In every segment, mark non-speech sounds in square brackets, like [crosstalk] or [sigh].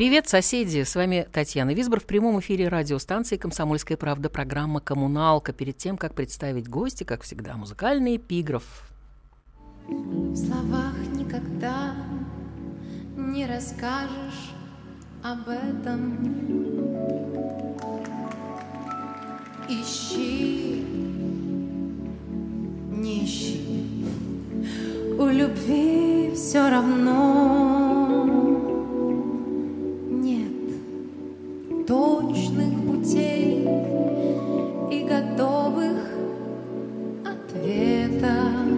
Привет, соседи! С вами Татьяна Висбор в прямом эфире радиостанции «Комсомольская правда» программа «Коммуналка». Перед тем, как представить гости, как всегда, музыкальный эпиграф. В словах никогда не расскажешь об этом. Ищи, не. У любви все равно точных путей и готовых ответов.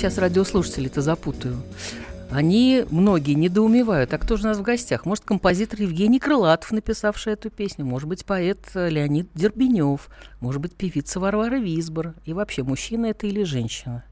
Сейчас радиослушателей-то запутаю. Они, многие, недоумевают, а кто же у нас в гостях? Может, композитор Евгений Крылатов, написавший эту песню, может быть, поэт э, Леонид Дербенев, может быть, певица Варвара Висбор, и вообще, мужчина это или женщина.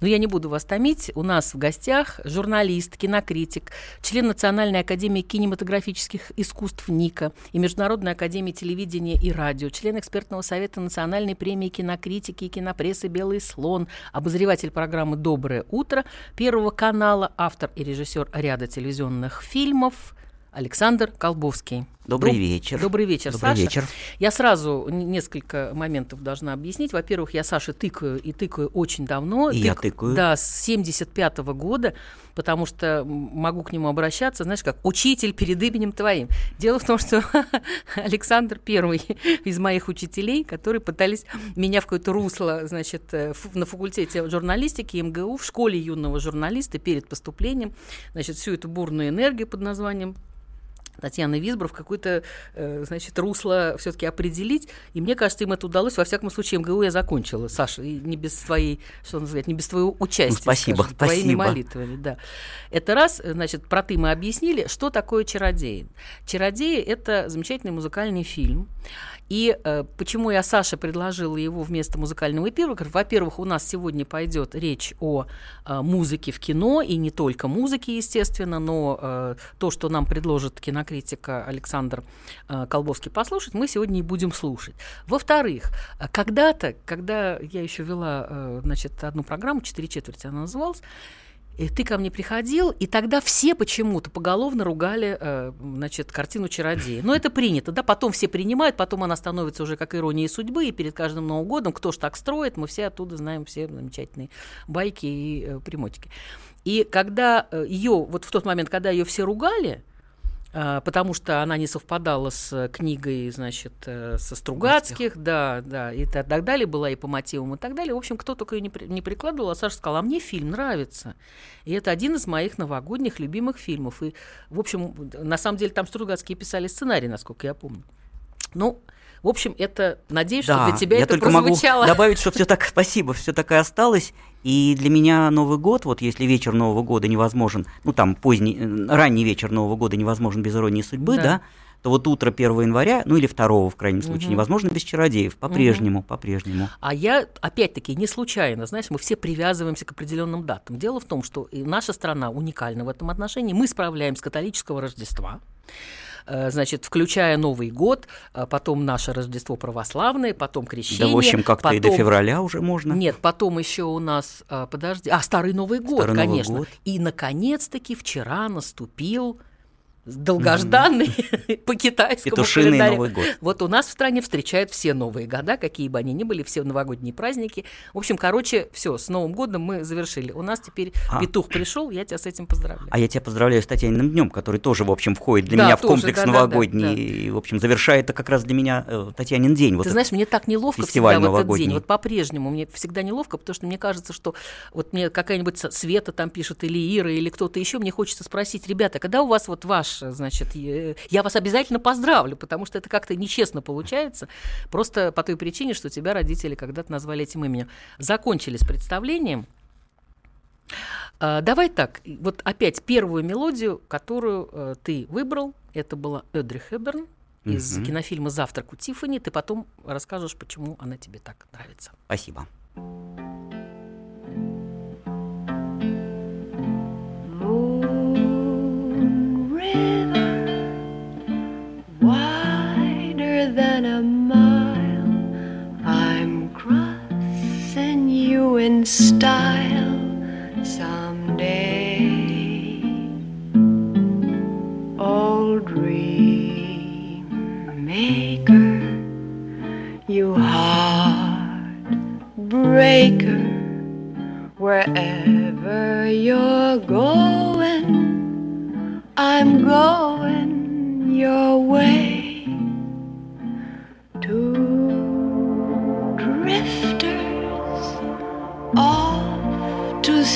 Но я не буду вас томить. У нас в гостях журналист, кинокритик, член Национальной академии кинематографических искусств НИКа и Международной академии телевидения и радио, член экспертного совета Национальной премии кинокритики и кинопрессы «Белый слон», обозреватель программы «Доброе утро» Первого канала, автор и режиссер ряда телевизионных фильмов Александр Колбовский. Добрый Доб- вечер. Добрый вечер, Добрый Саша. вечер. Я сразу несколько моментов должна объяснить. Во-первых, я Саше тыкаю и тыкаю очень давно. И я Тык- тыкаю. Да, с 75 года, потому что могу к нему обращаться, знаешь, как учитель перед именем твоим. Дело в том, что [laughs] Александр первый из моих учителей, которые пытались меня в какое-то русло, значит, э, на факультете журналистики МГУ, в школе юного журналиста перед поступлением, значит, всю эту бурную энергию под названием Татьяны Висбор в какое-то, э, значит, русло все-таки определить. И мне кажется, им это удалось. Во всяком случае, МГУ я закончила, Саша, и не без твоей, что называть, не без твоего участия. Ну, спасибо, скажем, Твоими спасибо. молитвами, да. Это раз, значит, про ты мы объяснили, что такое «Чародеи». «Чародеи» — это замечательный музыкальный фильм. И э, почему я Саше предложила его вместо музыкального эпиграфа? Во-первых, у нас сегодня пойдет речь о э, музыке в кино, и не только музыке, естественно, но э, то, что нам предложит кинокритик, кинокритика Александр э, Колбовский послушать, мы сегодня и будем слушать. Во-вторых, э, когда-то, когда я еще вела, э, значит, одну программу, «Четыре четверти» она называлась, и ты ко мне приходил, и тогда все почему-то поголовно ругали, значит, картину «Чародеи». Но это принято, да, потом все принимают, потом она становится уже как ирония судьбы, и перед каждым Новым годом кто ж так строит, мы все оттуда знаем все замечательные байки и э, примотики. И когда ее, вот в тот момент, когда ее все ругали, потому что она не совпадала с э, книгой, значит, э, со Стругацких, да, да, и та- так далее, была и по мотивам и так далее. В общем, кто только ее не, при- не прикладывал, а Саша сказала, а мне фильм нравится. И это один из моих новогодних любимых фильмов. И, в общем, на самом деле там Стругацкие писали сценарий, насколько я помню. Ну, в общем, это, надеюсь, что для тебя я это только могу прозвучало. добавить, что все так, спасибо, все так и осталось. И для меня Новый год, вот если вечер Нового года невозможен, ну там поздний, э, ранний вечер Нового года невозможен без иронии судьбы, Да. да, то вот утро 1 января, ну или 2 в крайнем случае, Мгм. невозможно без чародеев, по-прежнему, по-прежнему. А я, опять-таки, не случайно, знаешь, мы все привязываемся к определенным датам. Дело в том, что наша страна уникальна в этом отношении. Мы справляем с католического Рождества, значит, включая Новый год, э, потом наше Рождество православное, потом крещение. да, в общем, как-то и до потом- февраля уже можно. Нет, потом еще у нас, э, подожди, а Старый Новый год, Старый Новый конечно. год. И наконец-таки вчера наступил долгожданный [laughs] по китайскому Петушиный календарю. Новый год. Вот у нас в стране встречают все новые года, какие бы они ни были, все новогодние праздники. В общем, короче, все, с Новым годом мы завершили. У нас теперь А. петух пришел, я тебя с этим поздравляю. А я тебя поздравляю с Татьяниным днем, который тоже, в общем, входит для Да, меня в тоже, комплекс да-да-да, новогодний. да. И, в общем, завершает это как раз для меня э, Татьянин день. Вот Ты знаешь, мне так неловко всегда в этот новогодний. день. Вот по-прежнему мне всегда неловко, потому что мне кажется, что вот мне какая-нибудь Света там пишет, или Ира, или кто-то еще, мне хочется спросить, ребята, когда у вас вот ваш, значит, э, я вас обязательно поздравлю, потому что это как-то нечестно получается, просто по той причине, что тебя родители когда-то назвали этим именем. Закончили с представлением. А, Давай так, вот опять первую мелодию, которую э, ты выбрал, это была Эдри Хэбберн из Мгм. кинофильма «Завтрак у Тиффани». Ты потом расскажешь, почему она тебе так нравится. Спасибо. Moon style someday. Old dream maker, you heartbreaker wherever you're going, I'm going your way.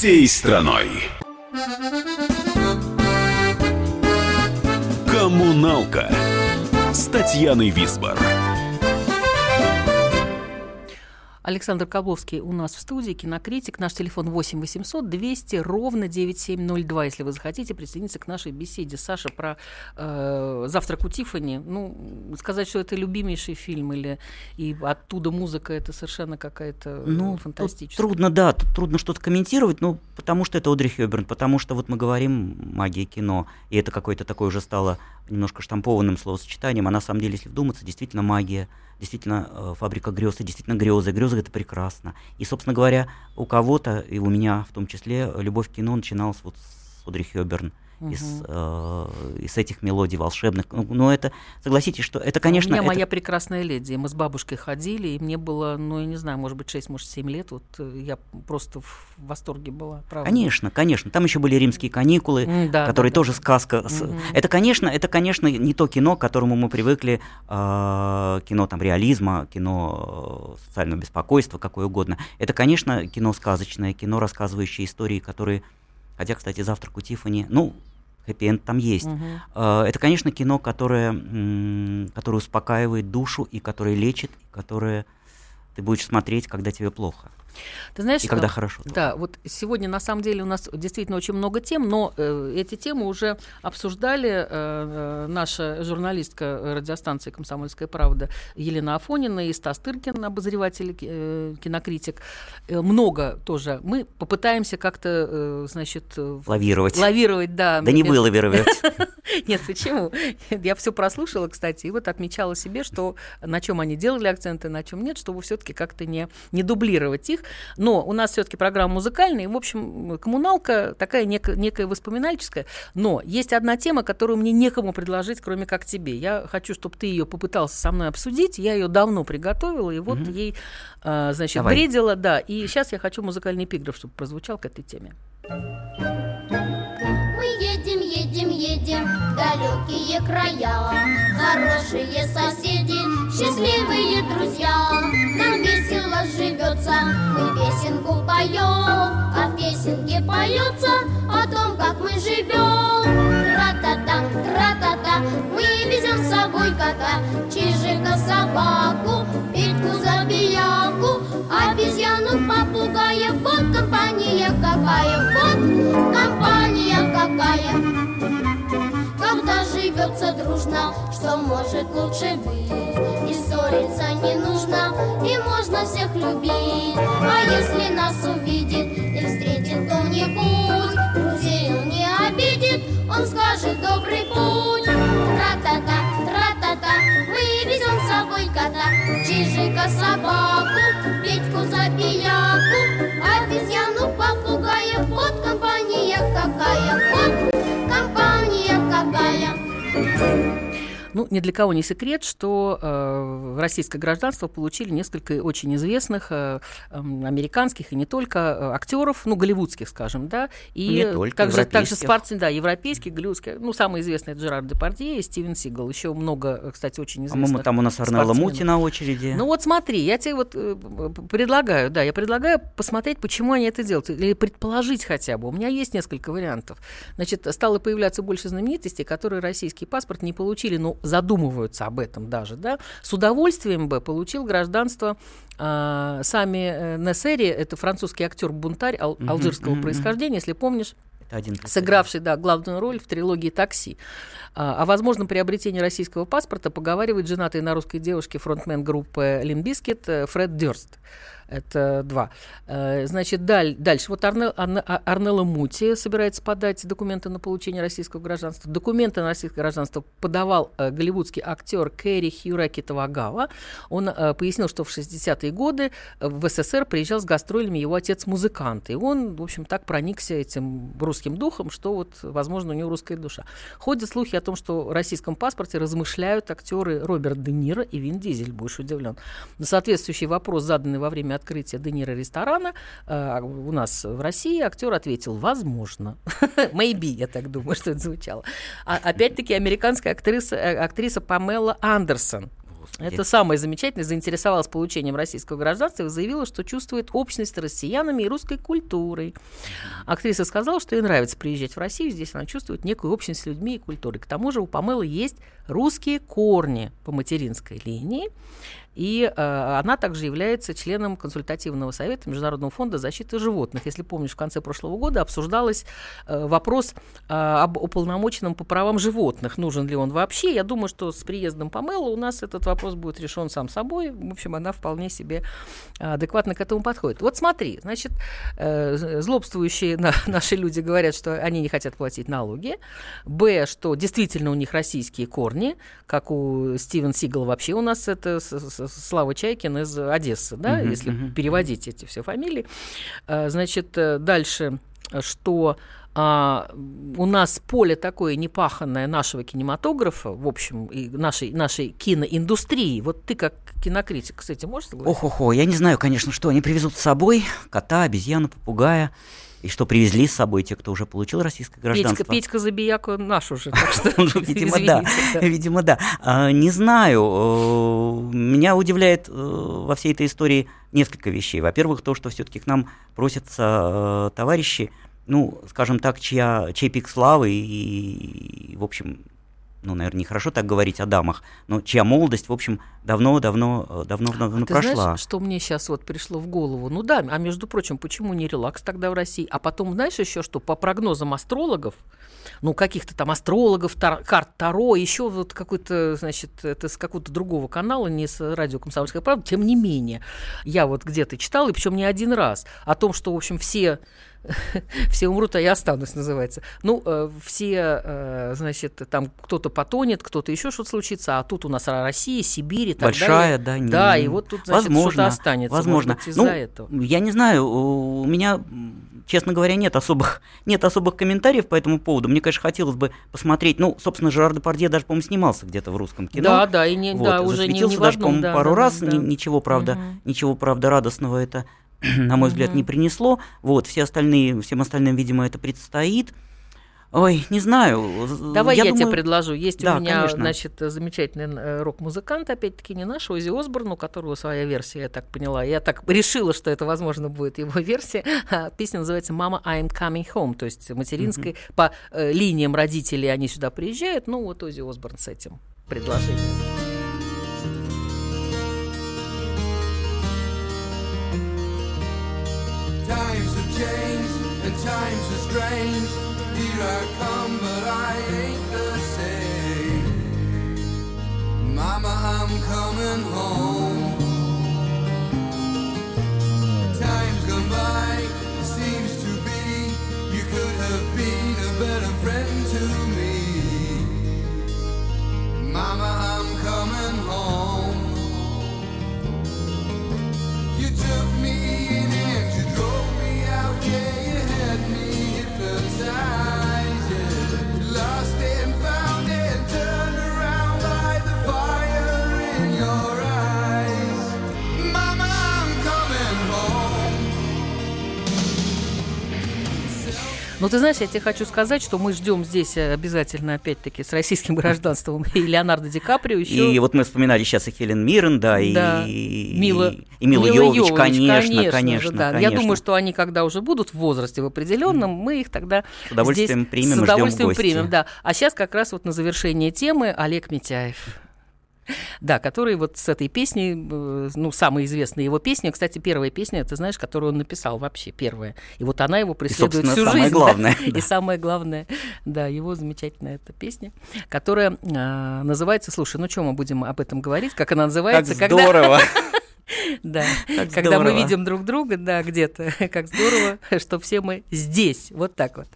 всей страной. Коммуналка с Татьяной Висбор. Александр Кобловский у нас в студии, кинокритик. Наш телефон 8 800 200 ровно 9702, если вы захотите присоединиться к нашей беседе. Саша, про э, «Завтрак у Тиффани». Ну, сказать, что это любимейший фильм или и оттуда музыка, это совершенно какая-то Ну, тут фантастическая. трудно, да, тут трудно что-то комментировать, ну, потому что это Одри Хёберн, потому что вот мы говорим магия кино, и это какое-то такое уже стало немножко штампованным словосочетанием, а на самом деле, если вдуматься, действительно магия, действительно э, фабрика грез, и действительно грезы, грезы это прекрасно. И, собственно говоря, у кого-то, и у меня в том числе, любовь к кино начиналась вот с Одри Хёберн. Из, э, из этих мелодий волшебных. Ну, ну, это, согласитесь, что это, конечно... У меня это- моя прекрасная леди. Мы с бабушкой ходили, и мне было, ну, я не знаю, может быть, 6, может, 7 лет. Вот э, я просто в восторге была, правда. Конечно, конечно. Там еще были римские каникулы, М, да, которые да, тоже да. сказка. с- Это, конечно, это, конечно, не то кино, к которому мы привыкли, э, кино там реализма, кино э, социального беспокойства, какое угодно. Это, конечно, кино сказочное, кино, рассказывающее истории, которые, хотя, кстати, завтрак у Тиффани, ну, хэппи-энд там есть. Мгм. Э, Это, конечно, кино, которое, которое успокаивает душу и которое лечит, и которое ты будешь смотреть, когда тебе плохо. Ты знаешь, И когда э, хорошо. Да, вот сегодня на самом деле у нас действительно очень много тем, но э, эти темы уже обсуждали э, э, наша журналистка радиостанции «Комсомольская правда» Елена Афонина и Стас Тыркин, обозреватель, э, кинокритик. Э, много тоже. Мы попытаемся как-то, э, значит, э, Лавировать. лавировать, да. Да не между- вылавировать. [laughs] Нет, почему? Я все прослушала, кстати, и вот отмечала себе, что на чем они делали акценты, на чем нет, чтобы все-таки как-то не, не дублировать их. Но у нас все-таки программа музыкальная, и, в общем, коммуналка такая нек- некая воспоминальческая. Но есть одна тема, которую мне некому предложить, кроме как тебе. Я хочу, чтобы ты ее попытался со мной обсудить. Я ее давно приготовила, и вот ей, а, значит, Давай. бредила, да. И сейчас я хочу музыкальный эпиграф, чтобы прозвучал к этой теме. Мы едем, едем, в далекие края. Хорошие соседи, счастливые друзья. Нам весело живется, мы песенку поем. А в песенке поется о том, как мы живем. Тра-та-та, тра-та-та, мы везем с собой кота Чижика, собаку, Петьку, забияку Обезьяну, попугая, вот компания какая Вот компания какая Когда живется дружно, что может лучше быть? И ссориться не нужно, и можно всех любить. А если нас увидит и встретит кто-нибудь Друзей он не обидит, он скажет добрый путь Тра-та-та, тра-та-та, мы везем с собой кота Чижика, собаку, Ну, ни для кого не секрет, что э, российское гражданство получили несколько очень известных э, эм, американских и не только э, актеров, ну, голливудских, скажем, да, и Не только, также, также спортсмен, да, европейских, голливудских, ну, самый известный это Жерар Депардье и Стивен Сигал, еще много, э, кстати, очень известных По-моему, там у нас Арнелла. Мути на очереди. Ну вот смотри, я тебе вот э, предлагаю, да, я предлагаю посмотреть, почему они это делают, или предположить хотя бы. У меня есть несколько вариантов. Значит, стало появляться больше знаменитостей, которые российский паспорт не получили, но задумываются об этом даже, да. С удовольствием бы получил гражданство а, сами э, Несери, это французский актер-бунтарь ал- Мгм, алжирского мгм, происхождения, если помнишь, один сыгравший да, главную роль в трилогии «Такси». А, О возможном приобретении российского паспорта поговаривает женатый на русской девушке фронтмен группы «Limp Bizkit» Фред Дёрст. Это два. Э, Значит, даль- дальше. Вот Орне- Орне- О- Орнелла Мути собирается подать документы на получение российского гражданства. Документы на российское гражданство подавал э, голливудский актер Кэри Хироюки Тагава. Он э, пояснил, что в 60-е годы в СССР приезжал с гастролями его отец музыкант. И он, в общем, так проникся этим русским духом, что вот, возможно, у него русская душа. Ходят слухи о том, что в российском паспорте размышляют актеры Роберт Де Ниро и Вин Дизель, будешь удивлен. На соответствующий вопрос, заданный во время открытия Де Ниро ресторана э, у нас в России, актер ответил «возможно». [laughs] Maybe, я так думаю, что это звучало. А, опять-таки, американская актриса, э, актриса Памела Андерсон. Господи. Это самое замечательное. Заинтересовалась получением российского гражданства и заявила, что чувствует общность с россиянами и русской культурой. Актриса сказала, что ей нравится приезжать в Россию. Здесь она чувствует некую общность с людьми и культурой. К тому же у Памелы есть русские корни по материнской линии. И э, она также является членом консультативного совета Международного фонда защиты животных. Если помнишь, в конце прошлого года обсуждалась э, вопрос э, об уполномоченном по правам животных. Нужен ли он вообще? Я думаю, что с приездом Памела у нас этот вопрос будет решен сам собой. В общем, она вполне себе адекватно к этому подходит. Вот смотри, значит, э, злобствующие на, [laughs] наши люди говорят, что они не хотят платить налоги. Б, что действительно у них российские корни, как у Стивен Сигал вообще у нас это Слава Чайкин из Одессы, да, uh-huh, если uh-huh. переводить эти все фамилии. Э, значит, э, дальше, что а, у нас поле такое непаханное нашего кинематографа, в общем, и нашей, нашей киноиндустрии. Вот ты как кинокритик этим можешь согласиться? Ох-охо, я не знаю, конечно, что они привезут с собой. Кота, обезьяну, попугая. И что привезли с собой те, кто уже получил российское гражданство. Петька, Петька Забияка наш уже, так [laughs] что, видимо, да. Видимо, да. А, не знаю. Э, меня удивляет э, во всей этой истории несколько вещей. Во-первых, то, что все-таки к нам просятся э, товарищи, ну, скажем так, чья, чей пик славы и, и, в общем, ну, наверное, нехорошо так говорить о дамах, но чья молодость, в общем, давно-давно давно, давно а ты прошла. Знаешь, что мне сейчас вот пришло в голову? Ну да, а между прочим, почему не релакс тогда в России? А потом, знаешь, еще что, по прогнозам астрологов, ну, каких-то там астрологов, тар, карт Таро, еще вот какой-то, значит, это с какого-то другого канала, не с радио «Комсомольская правда», тем не менее, я вот где-то читала, и причем не один раз, о том, что, в общем, все [laughs] все умрут, а я останусь, называется. Ну, э, все, э, значит, там кто-то потонет, кто-то еще что-то случится, а тут у нас Россия, Сибирь и так Большая, далее. да. Да, не... и вот тут, значит, возможно, что-то останется. Возможно. Быть, из-за ну, этого. Я не знаю, у меня честно говоря, нет особых, [laughs] нет особых комментариев по этому поводу. Мне, конечно, хотелось бы посмотреть. Ну, собственно, Жерар Депардье даже, по-моему, снимался где-то в русском кино. Да, да, и не, вот, да, уже не, не даже, да, да, пару да, раз. Да. Ничего, правда, угу. ничего, правда, радостного это, [clears throat] на мой взгляд, не принесло. Вот, все остальные, всем остальным, видимо, это предстоит. Ой, не знаю. Давай я, я думаю... тебе предложу. Есть да, у меня, конечно. значит, замечательный э, рок-музыкант, опять-таки не наш, Ози Осборн, у которого своя версия, я так поняла. Я так решила, что это, возможно, будет его [laughs] версия. Песня называется «Мама, I'm coming home», то есть материнской. Mm-hmm. По э, линиям родителей они сюда приезжают. Ну, вот Ози Осборн с этим предложением. Times are strange. Here I come, but I ain't the same. Mama, I'm coming home. Time's gone by, seems to be you could have been a better friend to me. Mama, I'm coming home. You took me in and you drove me out, yeah, Ну, ты знаешь, я тебе хочу сказать, что мы ждем здесь э, обязательно, опять-таки, с российским [laughs] гражданством и Леонардо Ди Каприо еще. И вот мы вспоминали сейчас и Хелен Миррен, да, Да. и, Мила, и Мила Мила Йовович, Йовович, конечно, же, конечно, да. конечно. Я думаю, что они, когда уже будут в возрасте в определенном, мы их тогда С удовольствием здесь примем с удовольствием примем, да. А сейчас как раз вот на завершение темы Олег Митяев. [laughs] Да, который вот с этой песней, э, ну, самая известная его песня, кстати, первая песня, ты знаешь, которую он написал вообще, первая. И вот она его преследует собственно, всю самое жизнь. да. главное, [laughs] И да. самое главное, да, его замечательная эта песня, которая а, называется, слушай, ну что мы будем об этом говорить, как она Как называется? когда- здорово! [laughs] Да, Как когда мы здорово. видим друг друга, да, где-то, как здорово, что все мы здесь, вот так вот.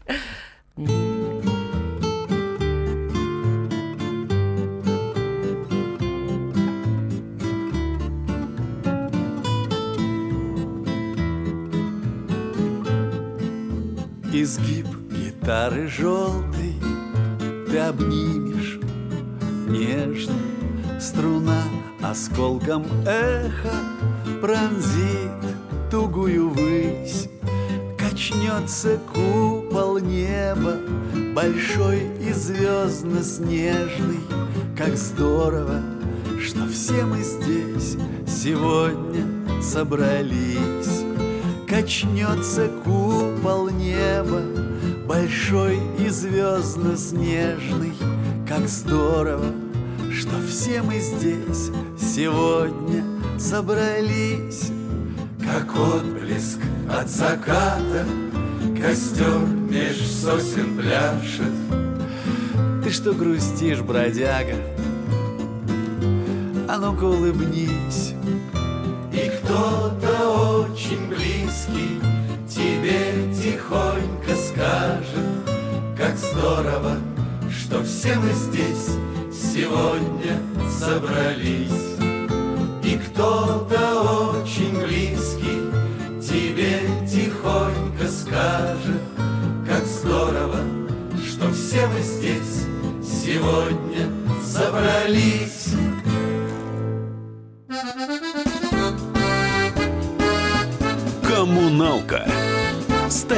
Изгиб гитары желтой Ты обнимешь нежно. Струна осколком эха Пронзит тугую высь. Качнется купол неба Большой и звездно-снежный Как здорово, что все мы здесь Сегодня собрались Качнется купол неба Большой и звездно-снежный Как здорово, что все мы здесь сегодня собрались. Как отблеск от заката Костер меж сосен пляшет Ты что грустишь, бродяга? А ну-ка улыбнись И кто-то очень близкий Тебе тихонько скажет Как здорово, что все мы здесь Сегодня собрались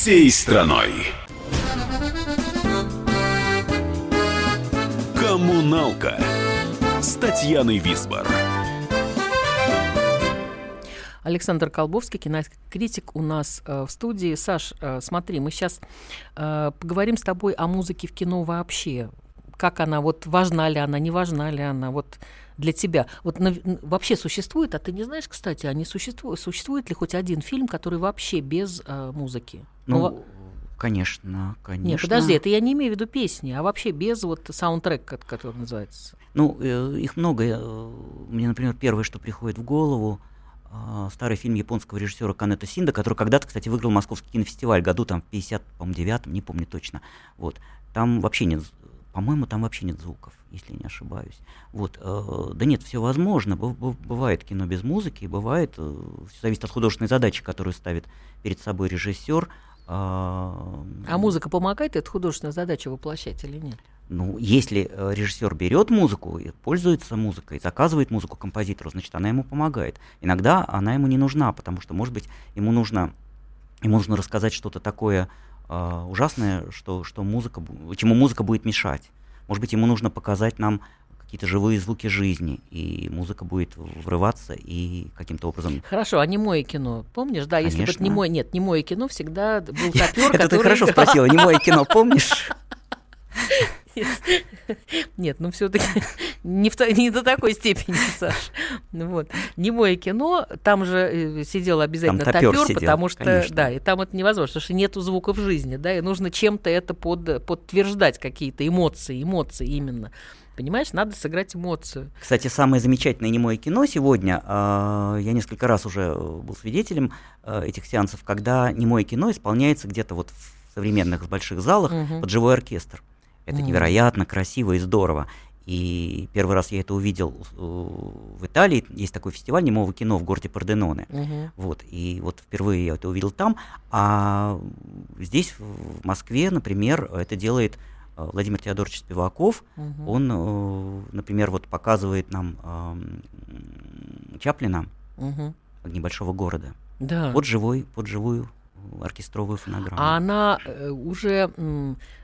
всей страной. Коммуналка с Татьяной Висбор. Александр Колбовский, кинокритик у нас э, в студии. Саш, э, смотри, мы сейчас э, поговорим с тобой о музыке в кино вообще. Как она, вот важна ли она, не важна ли она, вот для тебя. Вот нав- н- вообще существует, а ты не знаешь, кстати, а не существует, существует ли хоть один фильм, который вообще без э, музыки? Ну, во- конечно, конечно. Нет, подожди, это я не имею в виду песни, а вообще без вот саундтрек, ко- который называется. Ну, э, их много. Э, Мне, например, первое, что приходит в голову, а, старый фильм японского режиссера Канета Синда, который когда-то, кстати, выиграл Московский кинофестиваль году там в 59 не помню точно. Вот. Там вообще нет, по-моему, там вообще нет звуков, если не ошибаюсь. Вот. э, Да нет, все возможно. Быв- быв- Бывает кино без музыки, бывает, все зависит от художественной задачи, которую ставит перед собой режиссер. А А музыка помогает эту художественную задачу воплощать или нет? Ну, если э, режиссер берет музыку и пользуется музыкой, заказывает музыку композитору, значит, она ему помогает. Иногда она ему не нужна, потому что, может быть, ему нужно, ему нужно рассказать что-то такое э, ужасное, что, что музыка, чему музыка будет мешать. Может быть, ему нужно показать нам какие-то живые звуки жизни, и музыка будет врываться и каким-то образом... Хорошо, а немое кино, помнишь? Да, если бы Конечно. немое, нет, немое кино всегда был топер, Это ты хорошо спросила, не мое кино, помнишь? [laughs] Нет, ну все-таки не, не до такой степени, [laughs] Саш. Вот. Немое кино, там же э, сидел обязательно Там топёр топер, сидел, потому что, конечно. да, и там это невозможно, потому что нету звуков жизни, да, и нужно чем-то это под, подтверждать, какие-то эмоции, эмоции именно. Понимаешь, надо сыграть эмоцию. Кстати, самое замечательное немое кино сегодня, а, я несколько раз уже э, был свидетелем э, этих сеансов, когда немое кино исполняется где-то вот в современных больших залах Мгм. под живой оркестр. Это Мгм. невероятно красиво и здорово. И первый раз я это увидел э, в Италии. Есть такой фестиваль немого кино в городе Порденоне. Мгм. Вот, и вот впервые я это увидел там. А здесь, в Москве, например, это делает э, Владимир Теодорович Спиваков. Мгм. Он, э, например, вот показывает нам ам, Чаплина Мгм. «Огни большого города». Да. Под живой, под живую э, оркестровую фонограмму. А она э, уже,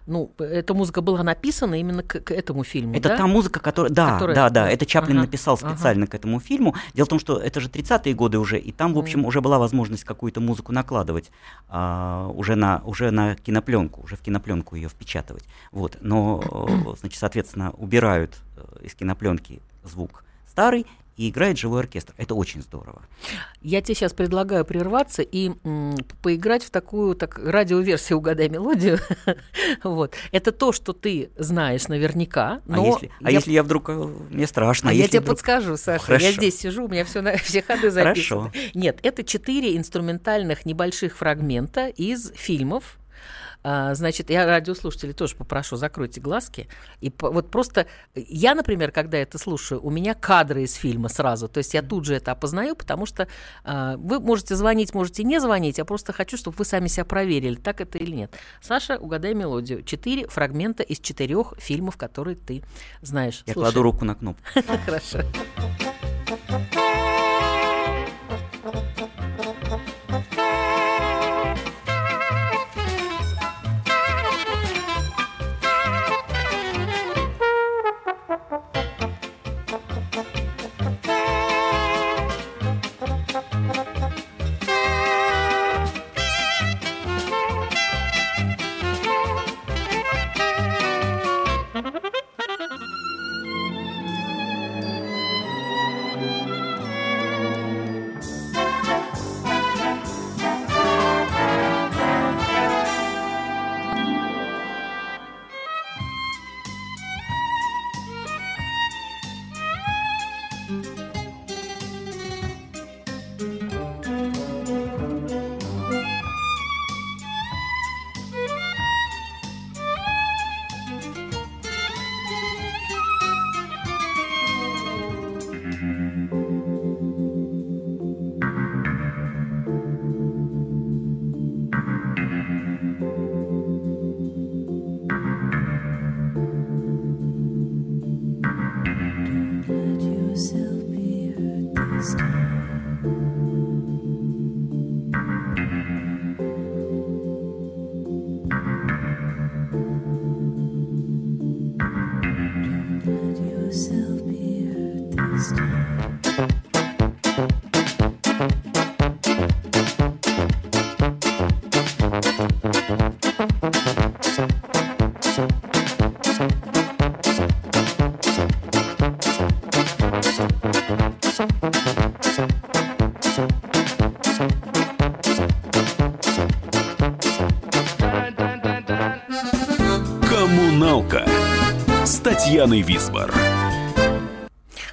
ну, эта музыка была написана именно к, к этому фильму, Это да? та музыка, которая... Да, Которая- да, да, это Чаплин Ага, написал ага. специально к этому фильму. Дело в том, что это же 30-е годы уже, и там, в общем, Мгм. уже была возможность какую-то музыку накладывать, а, уже, на, уже на кинопленку, уже в кинопленку ее впечатывать. Вот. Но, э, [clears throat] значит, соответственно, убирают э, из кинопленки звук старый и играет живой оркестр. Это очень здорово. Я тебе сейчас предлагаю прерваться и м, поиграть в такую так, радиоверсию «Угадай мелодию». [laughs] вот. Это то, что ты знаешь наверняка, А, но... если, а я- если я вдруг... э, Мне страшно. А я если тебе вдруг- подскажу, Саша. Хорошо. Я здесь сижу, у меня все, на, [laughs] все ходы записаны. Хорошо. Нет, это четыре инструментальных небольших фрагмента из фильмов, А, Значит, я радиослушателей тоже попрошу, закройте глазки. И по- вот просто я, например, когда это слушаю, у меня кадры из фильма сразу. То есть я тут же это опознаю, потому что а, вы можете звонить, можете не звонить. Я просто хочу, чтобы вы сами себя проверили, так это или нет. Саша, угадай мелодию. Четыре фрагмента из четырех фильмов, которые ты знаешь. Я Слушай. кладу руку на кнопку. [laughs] Хорошо. Татьяной Висбор.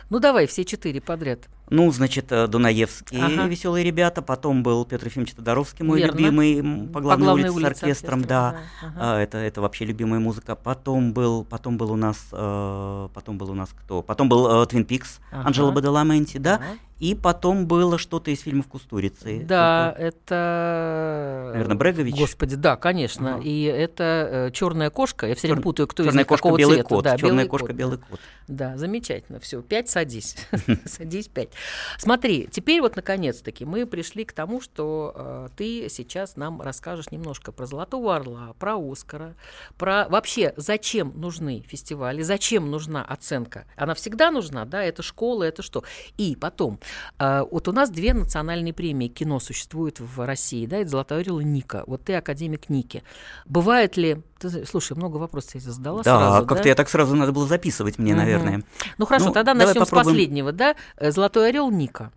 Ну давай все четыре подряд. Ну, значит, э, Дунаевские Ага. веселые ребята, потом был Петр Ефимович Тодоровский, мой Верно. любимый, по По главной, главной улице, улице с оркестром, оркестром, да. да, ага. А, это, это вообще любимая музыка. Потом был, потом был у нас, э, потом был у нас кто? Потом был Твин Пикс, Ага. Анжела Бадаламенти, да. Да. И потом было что-то из фильмов Кустурицы. Да, Только- это... Наверное, Брегович? Господи, да, конечно. Ага. И это черная кошка. Я все время Чёр- путаю, кто из Черная них кошка, какого белый цвета. кот. Да, Черная белый кошка, кот, белый да. кот. Да, замечательно. Все, пять садись. [laughs] садись пять. Смотри, теперь вот наконец-таки мы пришли к тому, что э, ты сейчас нам расскажешь немножко про Золотого Орла, про Оскара, про вообще зачем нужны фестивали, зачем нужна оценка. Она всегда нужна, да, это школа, это что. И потом, э, вот у нас две национальные премии кино существуют в России, да, это Золотой Орел и Ника. Вот ты академик Ники. Бывает ли... Ты, слушай, много вопросов я задала Да, сразу, как-то я так сразу надо было записывать мне, Мгм. наверное. ну хорошо, Ну, тогда начнем с попробуем. последнего, да? Э, Золотой орел Ника.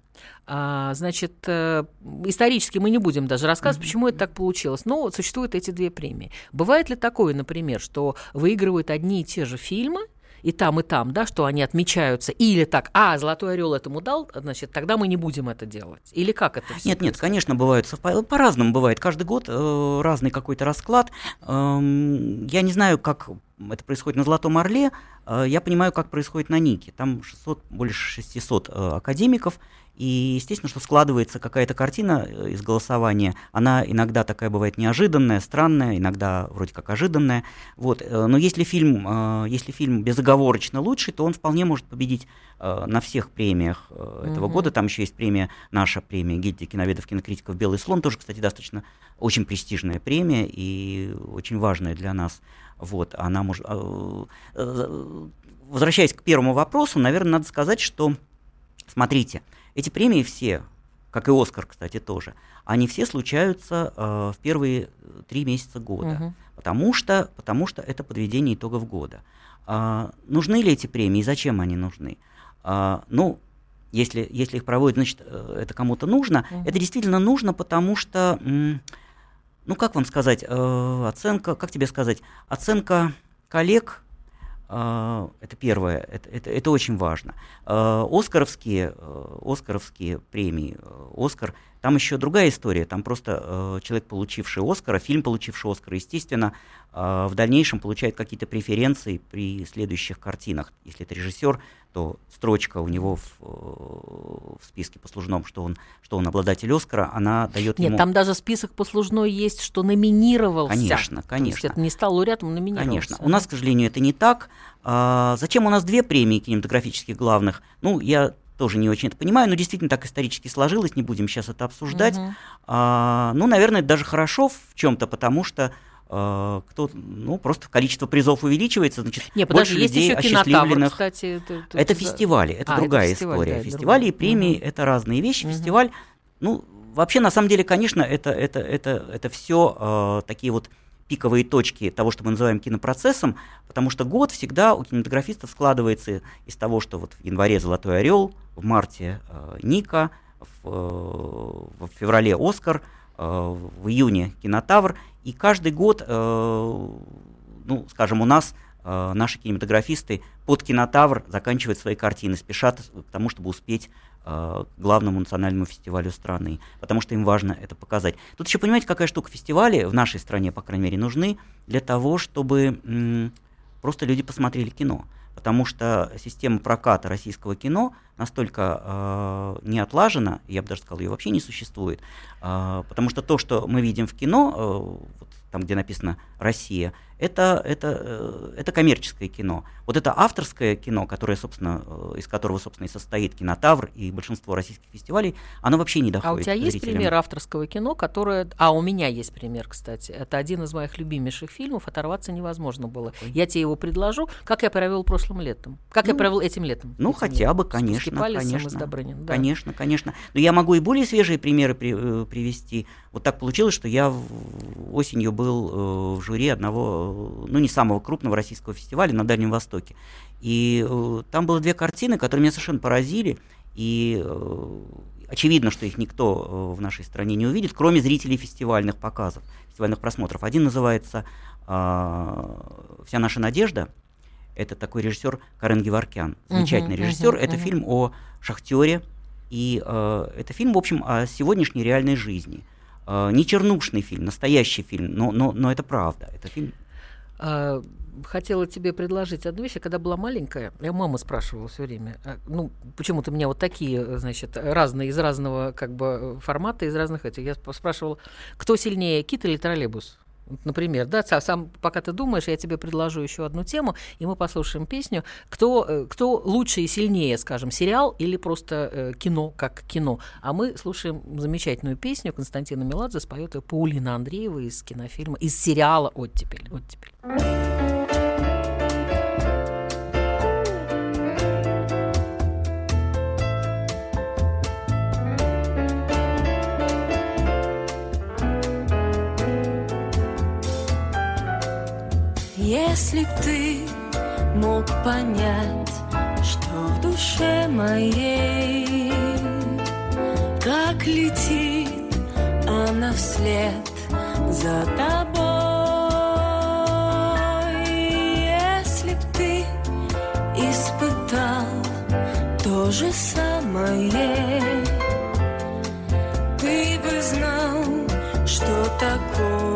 А, значит, э, исторически мы не будем даже рассказывать, почему это так получилось. Но существуют эти две премии. Бывает ли такое, например, что выигрывают одни и те же фильмы, и там, и там, да, что они отмечаются, или так, а, Золотой орел этому дал, значит, тогда мы не будем это делать. Или как это всё Нет, нет, конечно, бывают совпа- По-разному бывает. Каждый год э, разный какой-то расклад. Эм, я не знаю, как это происходит на Золотом Орле. Э, я понимаю, как происходит на Нике. Там 600, больше 600 э, академиков. И, естественно, что складывается какая-то картина э, из голосования. Она иногда такая бывает неожиданная, странная, иногда вроде как ожиданная. Вот. Но если фильм, если фильм безоговорочно лучший, то он вполне может победить на всех премиях этого Мгм. года. Там еще есть премия, наша премия гильдии киноведов, кинокритиков «Белый слон». Тоже, кстати, достаточно очень престижная премия и очень важная для нас. Вот, она может... э, э, Возвращаясь к первому вопросу, наверное, надо сказать, что, смотрите, эти премии все, как и «Оскар», кстати, тоже, они все случаются э, в первые э, три месяца года. Мгм. Потому что, потому что это подведение итогов года. А, нужны ли эти премии и зачем они нужны? А, ну, если, если их проводят, значит, э, это кому-то нужно. Мгм. Это действительно нужно, потому что, м, ну, как вам сказать, э, оценка, как тебе сказать, оценка коллег, А, Это первое, это, это, это очень важно. А, Оскаровские, э, Оскаровские премии, э, Оскар, там еще другая история. Там просто э, человек, получивший Оскара, фильм, получивший Оскар, естественно, а, в дальнейшем получает какие-то преференции при следующих картинах. Если это режиссер, то строчка у него в, э, в списке послужном, что он, что он обладатель Оскара, она дает Нет, ему... там даже список послужной есть, что номинировался. Конечно, То есть конечно. это не стал лауреатом, номинировался. Конечно. У нас, к сожалению, это не так. А, зачем у нас две премии кинематографических главных? Ну, я тоже не очень это понимаю, но действительно так исторически сложилось, не будем сейчас это обсуждать. Мгм. А, ну, наверное, это даже хорошо в чем-то, потому что а, кто, ну, просто количество призов увеличивается, значит, Не, больше подожди, есть людей еще кинотавр, осчастливленных. кстати. Это, Это да. фестивали, это А, это другая фестиваль, история. да, это Фестивали и другое. премии Мгм. это разные вещи. Мгм. Фестиваль, ну, вообще, на самом деле, конечно, это, это, это, это все такие вот пиковые точки того, что мы называем кинопроцессом, потому что год всегда у кинематографистов складывается из того, что вот в январе «Золотой орел», в марте э, «Ника», в, э, в феврале «Оскар», э, в июне «Кинотавр», и каждый год, э, ну, скажем, у нас э, наши кинематографисты под кинотавр заканчивают свои картины, спешат к тому, чтобы успеть главному национальному фестивалю страны, потому что им важно это показать. Тут еще понимаете, какая штука фестивали в нашей стране, по крайней мере, нужны для того, чтобы просто люди посмотрели кино. Потому что система проката российского кино настолько э, не отлажена, я бы даже сказал, ее вообще не существует. Э, потому что то, что мы видим в кино, э, вот там, где написано Россия, это, это, э, это коммерческое кино. Вот это авторское кино, которое, собственно, э, из которого, собственно, и состоит кинотавр и большинство российских фестивалей, оно вообще не доходит. А у тебя есть зрителям. пример авторского кино, которое... А, у меня есть пример, кстати. Это один из моих любимейших фильмов. Оторваться невозможно было. Я тебе его предложу. Как я провел прошлым летом? Как я Ну, провел этим летом? Ну, Этим хотя бы, летом. С конечно, Скипалисом и с конечно. Добрынин, да. Конечно, конечно. Но я могу и более свежие примеры при- э, привести. Вот так получилось, что я осенью был в жюри одного, ну, не самого крупного российского фестиваля на Дальнем Востоке. И э, там было две картины, которые меня совершенно поразили. И э, очевидно, что их никто э, в нашей стране не увидит, кроме зрителей фестивальных показов, фестивальных просмотров. Один называется «Вся наша надежда». Это такой режиссер Карен Геворкян. Замечательный Мгм, режиссер. мгм, Это мгм. фильм о шахтере. И э, это фильм, в общем, о сегодняшней реальной жизни. Э, не чернушный фильм, настоящий фильм, но, но, но это правда. Это фильм А, хотела тебе предложить одну вещь. Когда была маленькая, я маму спрашивала все время. а, Ну, почему-то меня вот такие, значит, разные, из разного как бы формата, из разных этих. Я сп- спрашивала, кто сильнее, кит или троллейбус? Например, да, са- сам, пока ты думаешь, я тебе предложу еще одну тему, и мы послушаем песню. Кто, э, кто лучше и сильнее, скажем, сериал или просто э, кино как кино? А мы слушаем замечательную песню Константина Меладзе, споет ее Паулина Андреева из кинофильма, из сериала «Оттепель». «Оттепель». Если б ты мог понять, что в душе моей, как летит она вслед за тобой. Если б ты испытал то же самое, ты бы знал, что такое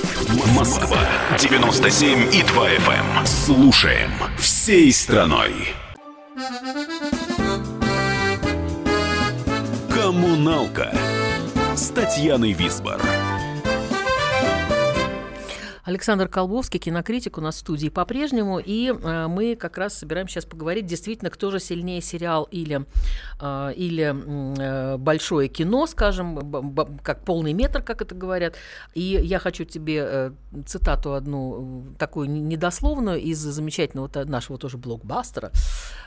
Москва 97 и 2 FM. Слушаем всей страной. Коммуналка с Татьяной Висбор. Александр Колбовский, кинокритик у нас в студии по-прежнему, и э, мы как раз собираемся сейчас поговорить, действительно, кто же сильнее сериал или, э, или э, большое кино, скажем, б- б- как полный метр, как это говорят. И я хочу тебе э, цитату одну, такую не- недословную, из замечательного та- нашего тоже блокбастера,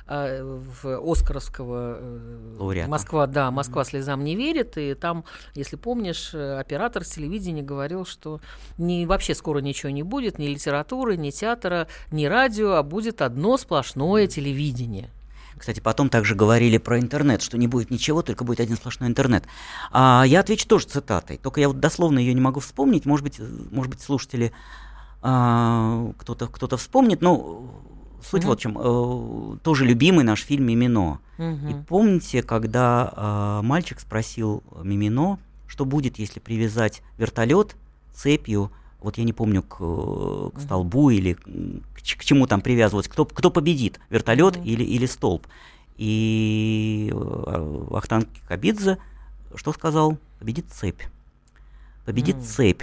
э, в Оскаровского э, Лауреата. Москва, да, Москва слезам не верит, и там, если помнишь, э, оператор с телевидения говорил, что не, вообще скоро ничего не будет, ни литературы, ни театра, ни радио, а будет одно сплошное телевидение. Кстати, потом также говорили про интернет, что не будет ничего, только будет один сплошной интернет. А я отвечу тоже цитатой, только я вот дословно ее не могу вспомнить, может быть, может быть слушатели а, кто-то кто вспомнит, но суть Мгм. вот в чем. Э, тоже любимый наш фильм «Мимино». И Мгм. помните, когда а, мальчик спросил Мимино, что будет, если привязать вертолет цепью, вот я не помню, к, э, к столбу или к, к чему там привязывать, кто, кто победит, вертолет Мгм. или, или столб. И э, Ахтанг Кабидзе что сказал? Победит цепь. Победит М. цепь.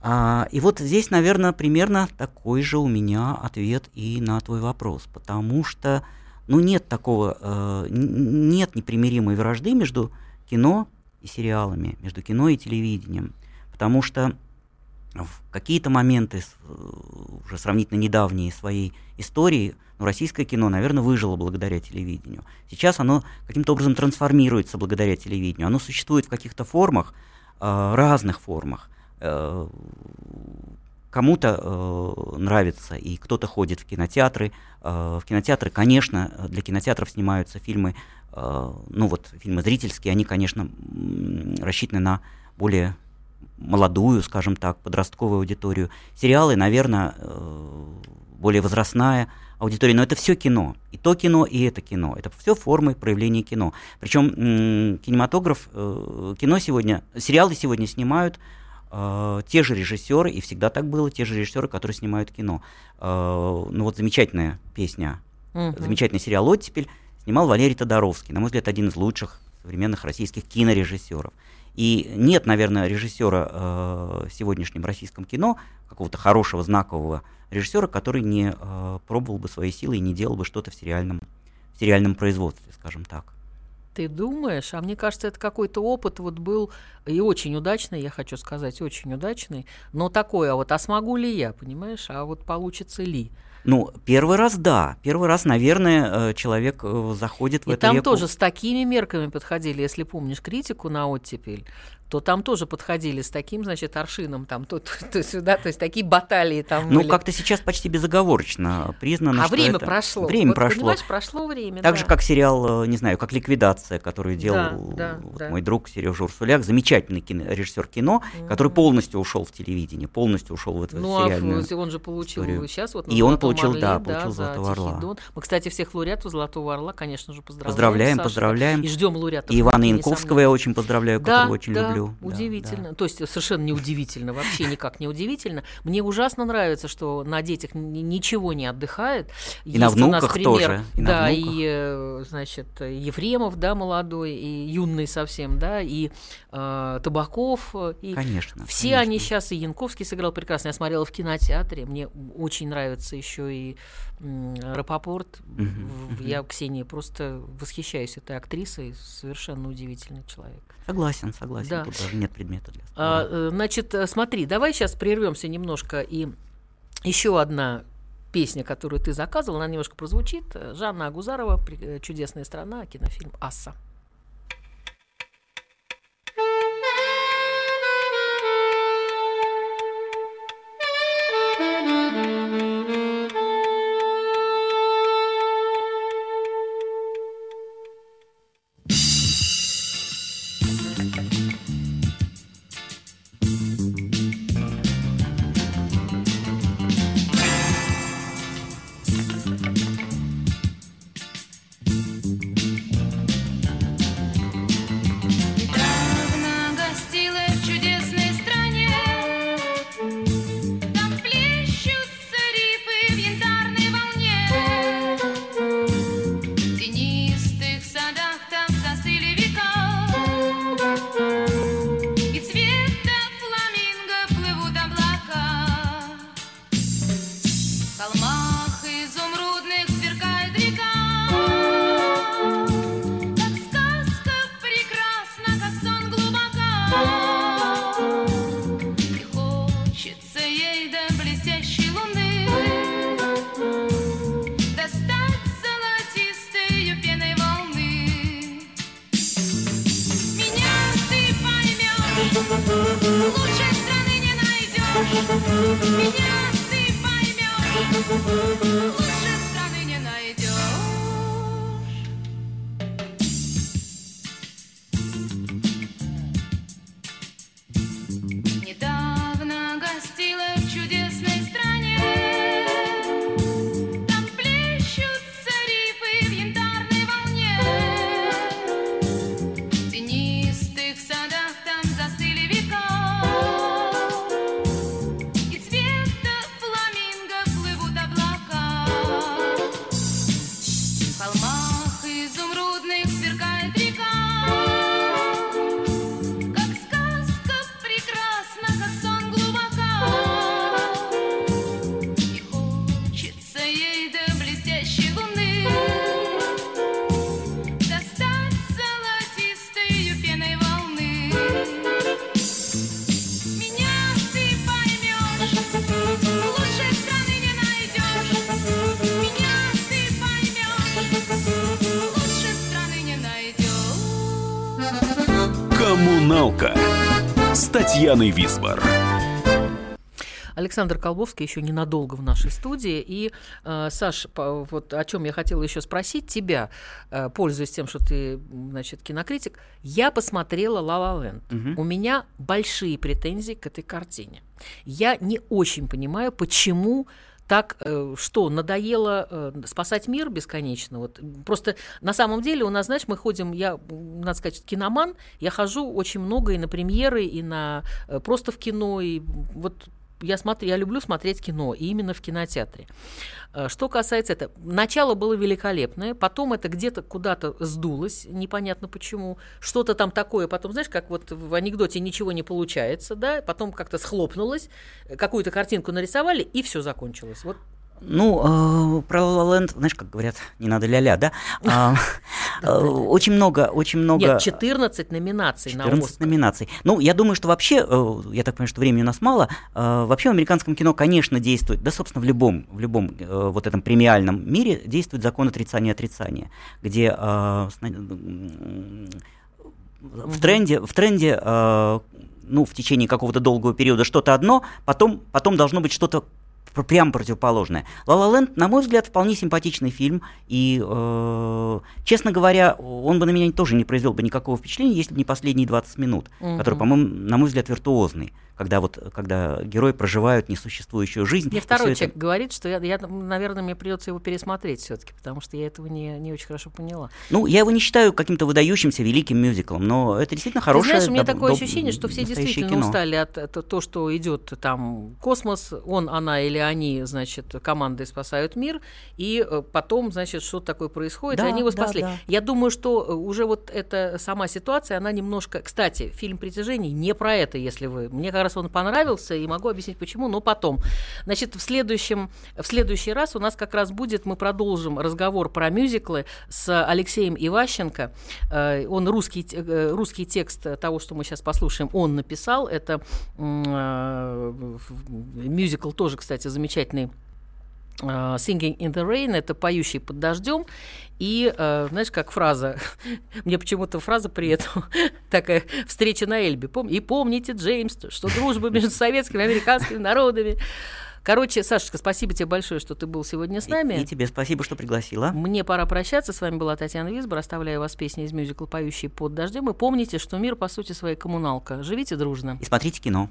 А, и вот здесь, наверное, примерно такой же у меня ответ и на твой вопрос, потому что, ну, нет такого, э, нет непримиримой вражды между кино и сериалами, между кино и телевидением, потому что в какие-то моменты э, уже сравнительно недавние своей истории, ну, российское кино, наверное, выжило благодаря телевидению. Сейчас оно каким-то образом трансформируется благодаря телевидению. Оно существует в каких-то формах, э, разных формах. Э, Кому-то нравится, и кто-то ходит в кинотеатры. В кинотеатры, конечно, для кинотеатров снимаются фильмы, ну вот фильмы зрительские, они, конечно, рассчитаны на более молодую, скажем так, подростковую аудиторию. Сериалы, наверное, э, более возрастная аудитория, но это все кино. И то кино, и это кино. Это все формы проявления кино. Причем кинематограф, э, кино сегодня, сериалы сегодня снимают э, те же режиссеры, и всегда так было, те же режиссеры, которые снимают кино. Э, ну вот замечательная песня, Мгм. замечательный сериал «Оттепель» снимал Валерий Тодоровский, на мой взгляд, один из лучших современных российских кинорежиссеров. И нет, наверное, режиссера э, в сегодняшнем российском кино, какого-то хорошего, знакового режиссера, который не э, пробовал бы свои силы и не делал бы что-то в сериальном, в сериальном производстве, скажем так. Ты думаешь? А мне кажется, это какой-то опыт вот был и очень удачный, я хочу сказать, очень удачный. Но такой, а вот а смогу ли я, понимаешь? А вот получится ли? Ну, первый раз да. Первый раз, наверное, э, человек э, заходит в И эту там реку. тоже с такими мерками подходили, если помнишь критику на оттепель, то там тоже подходили с таким, значит, аршином, там, то, то, то сюда, то есть такие баталии там Ну, были. как-то сейчас почти безоговорочно признано, а что время это- прошло. Время Вот, прошло. Понимаешь, прошло время, Так да. же, как сериал, э, не знаю, как «Ликвидация», который делал да, вот да. мой друг Сережа Урсуляк, замечательный кино, режиссер кино, который полностью ушел в телевидение, полностью ушел в эту Ну, а сериальную в- он же получил историю. сейчас вот И он «Золотом получил, орле», да, получил за «Золотого «Тихий орла». Дон». Мы, кстати, всех лауреатов «Золотого орла», конечно же, поздравляем. Поздравляем, Саша, поздравляем. И ждем лауреатов. И Ивана. Янковского я очень поздравляю, Да, которого очень да, люблю. Да, удивительно. да. То есть совершенно неудивительно, вообще никак не удивительно. Мне ужасно нравится, что на детях ничего не отдыхает. И на Есть у нас внуках пример, тоже, и на да, внуках. и, э, значит, Ефремов, да, молодой, и юный совсем, да, и э, Табаков, э, и Конечно. все конечно. они сейчас, и Янковский сыграл прекрасно. Я смотрела в кинотеатре. Мне очень нравится еще и Рапопорт. В- Я Ксении просто восхищаюсь этой актрисой. Совершенно удивительный человек. Согласен, согласен. Да. Тут даже нет предмета для. А, э, значит, э, смотри, давай сейчас прервемся немножко и еще одна песня, которую ты заказывал, она немножко прозвучит. Жанна Агузарова, э, «Чудесная страна», кинофильм «Асса». Коммуналка с Татьяной Висбор. Александр Колбовский еще ненадолго в нашей студии. И, э, Саш, по- вот о чем я хотела еще спросить тебя, э, пользуясь тем, что ты, значит, кинокритик, я посмотрела «Ла Ла Ленд». У меня большие претензии к этой картине. Я не очень понимаю, почему так э, что, надоело э, спасать мир бесконечно? Вот, просто на самом деле у нас, знаешь, мы ходим, я, надо сказать, киноман, я хожу очень много и на премьеры, и на э, просто в кино, и вот я смотрю, я люблю смотреть кино, и именно в кинотеатре. Э, Что касается этого, начало было великолепное, потом это где-то куда-то сдулось, непонятно почему, что-то там такое, потом, знаешь, как вот в анекдоте ничего не получается, да, потом как-то схлопнулось, э, какую-то картинку нарисовали, и все закончилось. Вот Ну, э, про La знаешь, как говорят, не надо ля-ля, да? А, [laughs] э, Очень много, очень много... Нет, 14 номинаций на 14 Оскар. номинаций. Ну, я думаю, что вообще, э, я так понимаю, что времени у нас мало, э, вообще в американском кино, конечно, действует, да, собственно, в любом, в любом э, вот этом премиальном мире действует закон отрицания отрицания, где э, в тренде, в тренде э, ну, в течение какого-то долгого периода что-то одно, потом, потом должно быть что-то прям противоположное. «Ла Ла Ленд», на мой взгляд, вполне симпатичный фильм, и, э, честно говоря, он бы на меня тоже не произвел бы никакого впечатления, если бы не последние 20 минут, которые, по-моему, на мой взгляд, виртуозные, когда, вот, когда герои проживают несуществующую жизнь. Мне второй всё это- человек говорит, что я, я, наверное, мне придется его пересмотреть все-таки, потому что я этого не, не очень хорошо поняла. Ну, я его не считаю каким-то выдающимся великим мюзиклом, но это действительно хорошее... Ты знаешь, у меня доб- такое доб- ощущение, что все действительно кино. устали от, от то, что идет там космос, он, она или они, значит, командой спасают мир, и э, потом, значит, что такое происходит, Да, и они его да, спасли. да. Я думаю, что э, уже вот эта сама ситуация, она немножко... Кстати, фильм «Притяжение» не про это, если вы... Мне как раз он понравился, и могу объяснить, почему, но потом. Значит, в следующем, в следующий раз у нас как раз будет, мы продолжим разговор про мюзиклы с Алексеем Иващенко. Э, Он русский, э, русский текст того, что мы сейчас послушаем, он написал. Это э, мюзикл тоже, кстати, замечательный. Э, Singing in the Rain это поющий под дождем. И э, знаешь, как фраза, [laughs] мне почему-то фраза при этом [laughs] такая встреча на Эльбе. Пом- и помните, Джеймс, что дружба между [laughs] советскими и американскими народами. Короче, Сашечка, спасибо тебе большое, что ты был сегодня с И- нами. И, тебе спасибо, что пригласила. Мне пора прощаться. С вами была Татьяна Висбор. Оставляю вас песни из мюзикла «Поющие под дождем». И помните, что мир, по сути, своей коммуналка. Живите дружно. И смотрите кино.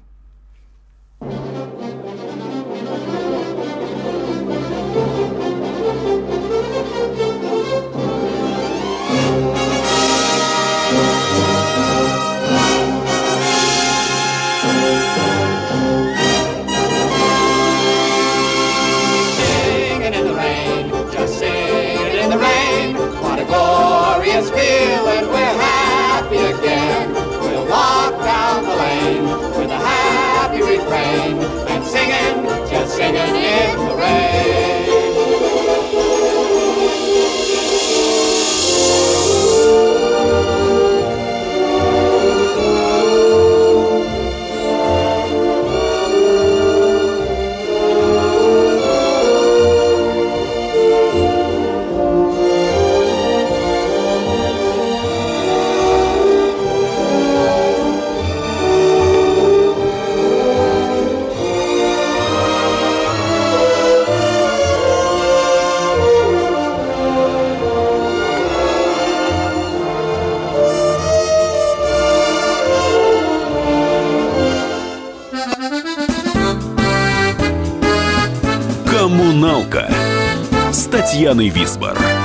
Татьяной Висбор.